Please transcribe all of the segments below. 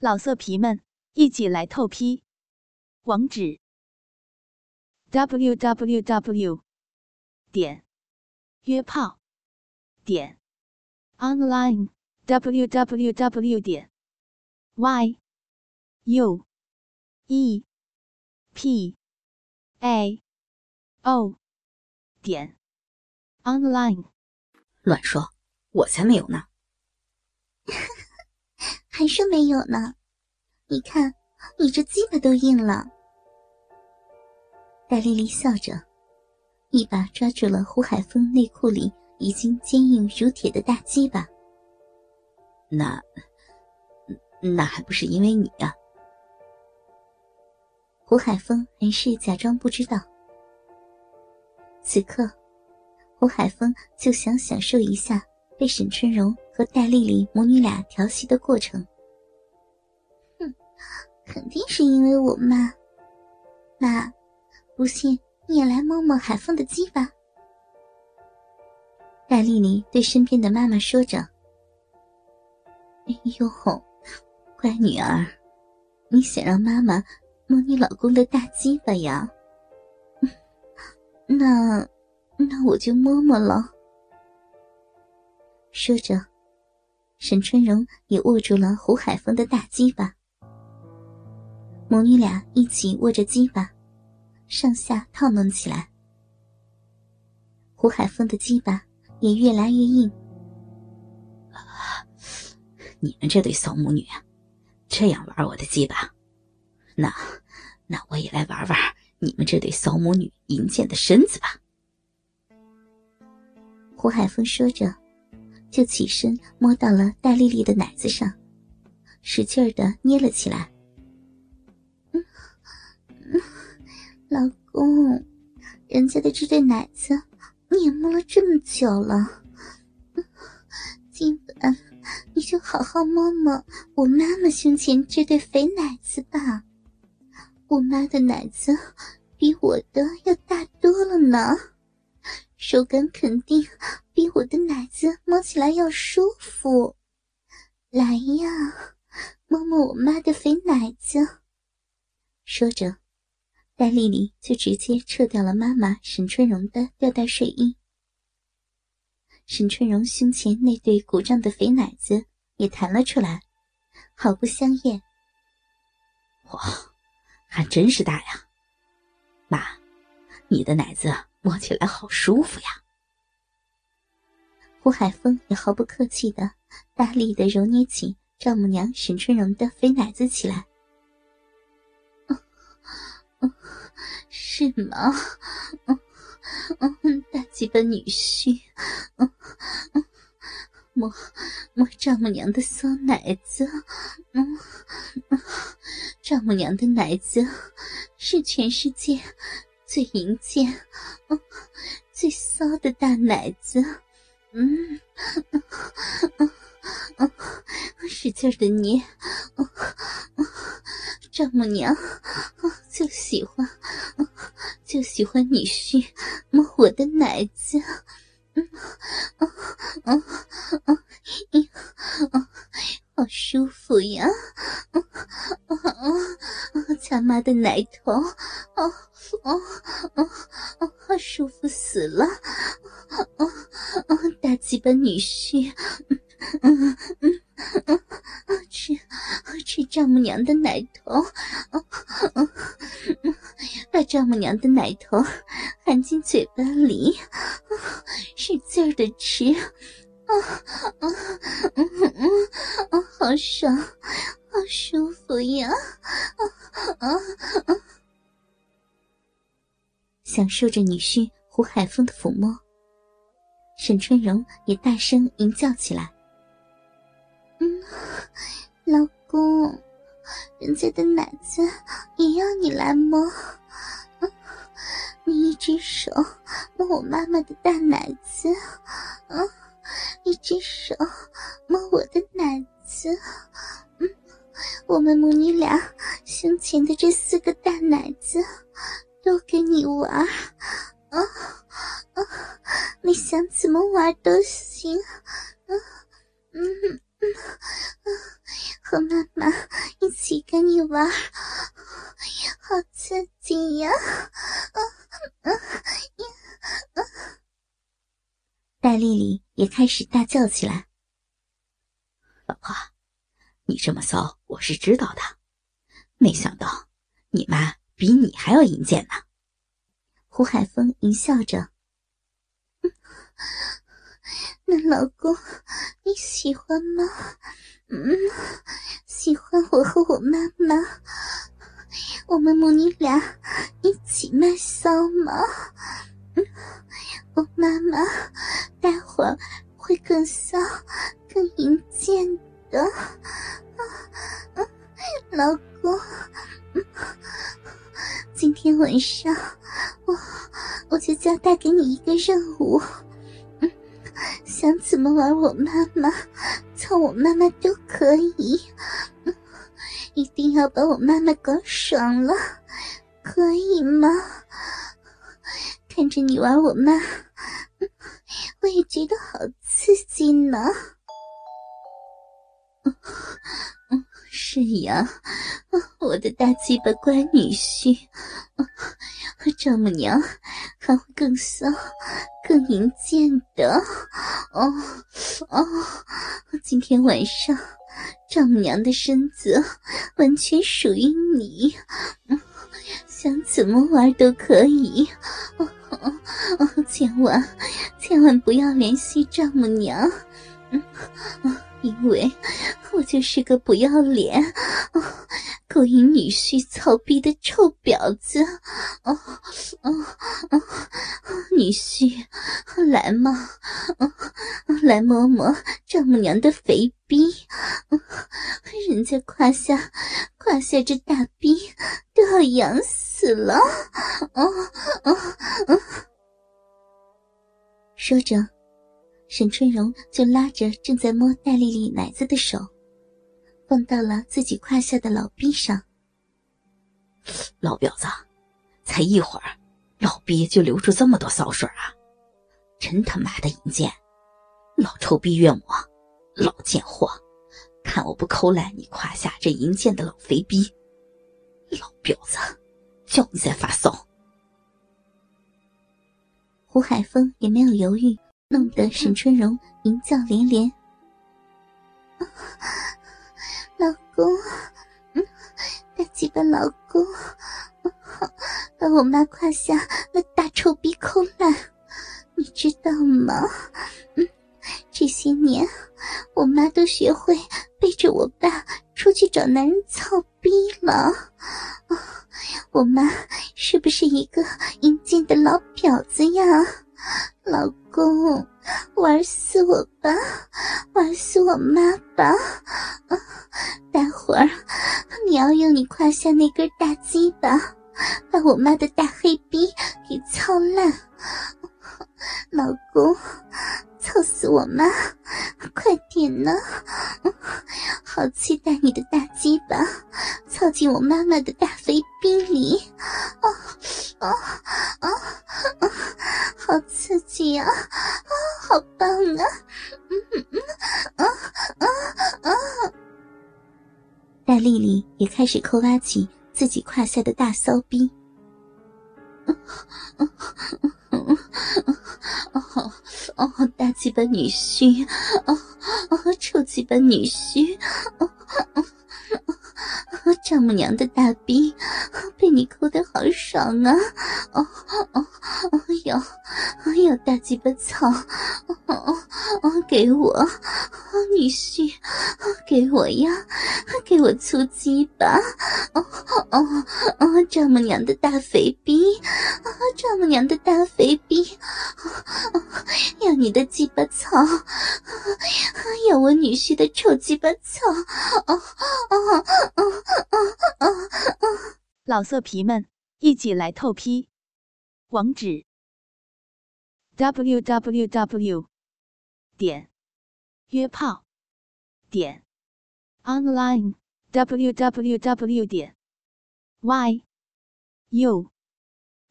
老色皮们，一起来透批！网址：w w w 点约炮点 online w w w 点 y u e p a o 点 online。乱说，我才没有呢！还说没有呢？你看，你这鸡巴都硬了。戴丽丽笑着，一把抓住了胡海峰内裤里已经坚硬如铁的大鸡巴。那，那还不是因为你呀？胡海峰还是假装不知道。此刻，胡海峰就想享受一下被沈春荣。和戴丽丽母女俩调戏的过程，哼，肯定是因为我妈。妈，不信你也来摸摸海凤的鸡吧。戴丽丽对身边的妈妈说着：“哎呦，乖女儿，你想让妈妈摸你老公的大鸡巴呀？那，那我就摸摸了。”说着。沈春荣也握住了胡海峰的大鸡巴，母女俩一起握着鸡巴，上下套弄起来。胡海峰的鸡巴也越来越硬。你们这对骚母女啊，这样玩我的鸡巴，那那我也来玩玩你们这对骚母女淫贱的身子吧。胡海峰说着。就起身摸到了戴丽丽的奶子上，使劲儿的捏了起来。老公，人家的这对奶子你也摸了这么久了，今晚你就好好摸摸我妈妈胸前这对肥奶子吧。我妈的奶子比我的要大多了呢。手感肯定比我的奶子摸起来要舒服，来呀，摸摸我妈的肥奶子。说着，戴丽丽就直接撤掉了妈妈沈春荣的吊带睡衣。沈春荣胸前那对鼓胀的肥奶子也弹了出来，好不香艳。哇，还真是大呀，妈，你的奶子。摸起来好舒服呀！胡海峰也毫不客气的大力的揉捏起丈母娘沈春荣的肥奶子起来。是吗？嗯 嗯大鸡巴女婿，嗯 嗯摸摸丈母娘的骚奶子，嗯嗯，丈母娘的奶子是全世界。最淫贱、最骚的大奶子，嗯，使劲的捏，丈母娘就喜欢，就喜欢女婿摸我的奶子，嗯，嗯，嗯，嗯，好舒服呀，咱妈的奶头，哦。哦哦哦，舒服死了！哦哦，大鸡巴女婿，嗯嗯嗯嗯，吃吃丈母娘的奶头，哦哦，把丈母娘的奶头含进嘴巴里，使劲的吃，啊啊嗯嗯嗯，好爽，好舒服呀！啊啊啊！享受着女婿胡海峰的抚摸，沈春荣也大声吟叫起来：“嗯，老公，人家的奶子也要你来摸。你一只手摸我妈妈的大奶子，嗯，只手摸我的奶子，嗯，我们母女俩胸前的这四个大奶子。”都给你玩，啊啊！你想怎么玩都行，嗯嗯嗯，和妈妈一起跟你玩，好刺激呀！啊啊呀！戴丽丽也开始大叫起来：“老婆，你这么骚，我是知道的，没想到你妈比你还要淫贱呢。”胡海峰淫笑着：“那老公你喜欢吗？嗯，喜欢我和我妈妈，我们母女俩一起卖骚吗？嗯，我妈妈待会儿会更骚、更淫贱的。老公，今天晚上。”我我就交代给你一个任务，想怎么玩我妈妈、操我妈妈都可以，一定要把我妈妈搞爽了，可以吗？看着你玩我妈，我也觉得好刺激呢。嗯，是呀，我的大鸡巴乖女婿，丈母娘。还会更骚、更淫贱的哦哦！今天晚上丈母娘的身子完全属于你，想怎么玩都可以。哦哦哦！千万千万不要联系丈母娘，嗯，因为我就是个不要脸。勾引女婿操逼的臭婊子！哦哦哦！女婿，来嘛，来摸摸丈母娘的肥逼！人家胯下胯下这大逼都要痒死了！哦哦哦！说着，沈春荣就拉着正在摸戴丽丽奶子的手。放到了自己胯下的老逼上，老婊子，才一会儿，老逼就流出这么多骚水啊！真他妈的淫贱！老臭逼怨我，老贱货，看我不抠烂你胯下这淫贱的老肥逼！老婊子，叫你再发骚！胡海峰也没有犹豫，弄得沈春荣淫叫连连。老公，嗯，大鸡巴老公，把我妈胯下那大臭逼抠烂，你知道吗？嗯，这些年我妈都学会背着我爸出去找男人操逼了。我妈是不是一个淫贱的老婊子呀？老公，玩死我吧，玩死我妈吧！待会儿你要用你胯下那根大鸡巴，把我妈的大黑逼给操烂！老公，操死我妈！快点呢！好期待你的大鸡巴操进我妈妈的大肥逼里！啊啊啊啊！好刺激呀！啊，好棒啊！嗯嗯啊啊啊！戴丽丽也开始抠挖起自己胯下的大骚逼。哦哦，大鸡巴女婿，哦哦，臭鸡巴女婿，哦哦。丈母娘的大逼被你抠的好爽啊！哦哦哦哟，要大鸡巴操！哦哦哦，给我，女婿，给我呀，给我粗鸡巴！哦哦哦，丈母娘的大肥逼，丈母娘的大肥逼，要你的鸡巴操！要我女婿的臭鸡巴操！哦哦哦哦！老色皮们，一起来透批！网址：w w w 点约炮点 online w w w 点 y u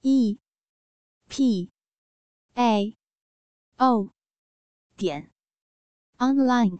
e p a o 点 online。